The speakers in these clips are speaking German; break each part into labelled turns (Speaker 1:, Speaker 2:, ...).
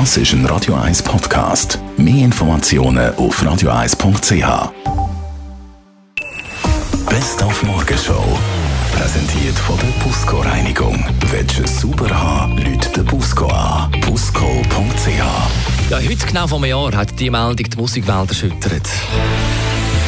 Speaker 1: Das ist ein Radio 1 Podcast. Mehr Informationen auf radio1.ch. Best auf Morgenshow. Präsentiert von der Busco Reinigung. Willst du es sauber haben, Leute den Busco an. Busco.ch.
Speaker 2: Ja, heute genau vor einem Jahr hat die Meldung die Musikwelt erschüttert.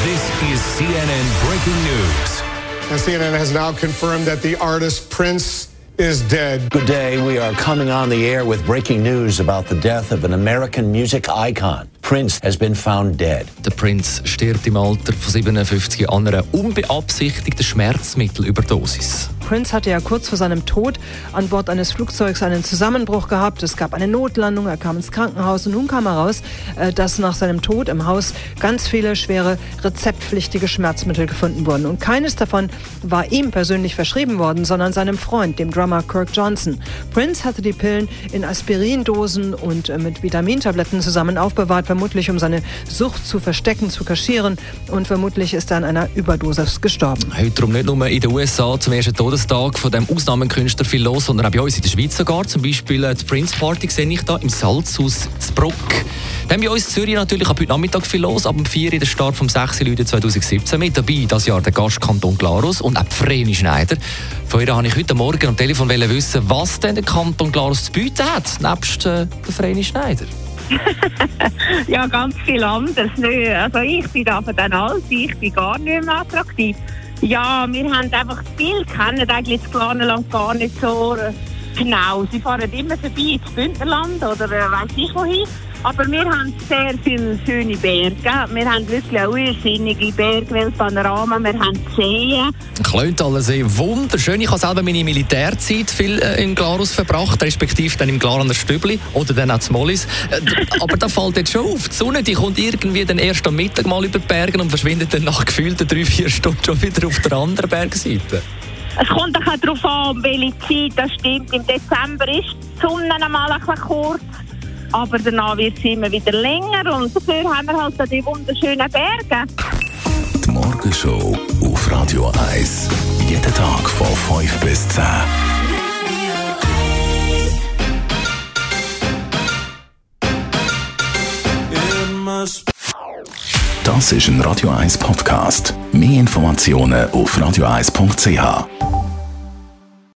Speaker 3: This is CNN breaking news.
Speaker 4: CNN has now confirmed that the artist Prince is dead.
Speaker 5: Good day. We are coming on the air with breaking news about the death of an American music icon. Prince has been found dead.
Speaker 2: Der Prince stirbt im Alter von 57 an einer unbeabsichtigten Schmerzmittelüberdosis.
Speaker 6: Prince hatte ja kurz vor seinem Tod an Bord eines Flugzeugs einen Zusammenbruch gehabt. Es gab eine Notlandung, er kam ins Krankenhaus und nun kam heraus, äh, dass nach seinem Tod im Haus ganz viele schwere rezeptpflichtige Schmerzmittel gefunden wurden. Und keines davon war ihm persönlich verschrieben worden, sondern seinem Freund, dem Drummer Kirk Johnson. Prince hatte die Pillen in Aspirindosen und äh, mit Vitamintabletten zusammen aufbewahrt, vermutlich um seine Sucht zu verstecken, zu kaschieren. Und vermutlich ist er an einer Überdosis gestorben.
Speaker 2: Heute darum nicht nur in den USA zum ersten Todestag von dem Ausnahmekünstler viel los, sondern auch bei uns in der Schweiz sogar. Zum Beispiel äh, die Prince Party sehe ich da im Salzhaus Zbruck. Dann bei uns in Zürich natürlich ab heute Nachmittag viel los. Ab dem 4 Uhr der Start vom 6. Juli 2017 mit dabei. Das Jahr der Gastkanton Glarus und auch Vreni Schneider. Von ihr habe ich heute Morgen am Telefon wissen, was denn der Kanton Glarus zu bieten hat, nebst äh, der Vreni Schneider.
Speaker 7: ja, ganz viel anderes. Nö, Also ich bin aber dann alt, ich bin gar nicht mehr attraktiv. Ja, wir haben einfach viel kennen eigentlich das Glarnerland gar nicht so genau. Sie fahren immer vorbei ins Bündnerland oder äh, weiß ich wohin. Aber wir haben sehr viele schöne Berge. Wir haben wirklich auch irrsinnige Bergweltpanorama. Wir haben Seen.
Speaker 2: Klöntalensee, wunderschön. Ich habe selber meine Militärzeit viel äh, in Glarus verbracht, respektive dann im Glarener Stübli oder dann auch Mollis. Äh, aber da fällt jetzt schon auf, die Sonne die kommt irgendwie dann erst am Mittag mal über die Berge und verschwindet dann nach gefühlten drei, vier Stunden schon wieder auf der anderen Bergseite.
Speaker 7: Es kommt auch darauf an, welche Zeit das stimmt. Im Dezember ist die Sonne einmal ein kurz. Aber danach wird sie immer wieder länger und dafür haben wir halt die wunderschönen Berge.
Speaker 1: Die Morgenshow auf Radio 1. Jeden Tag von 5 bis 10. Das ist ein Radio 1 Podcast. Mehr Informationen auf radio1.ch.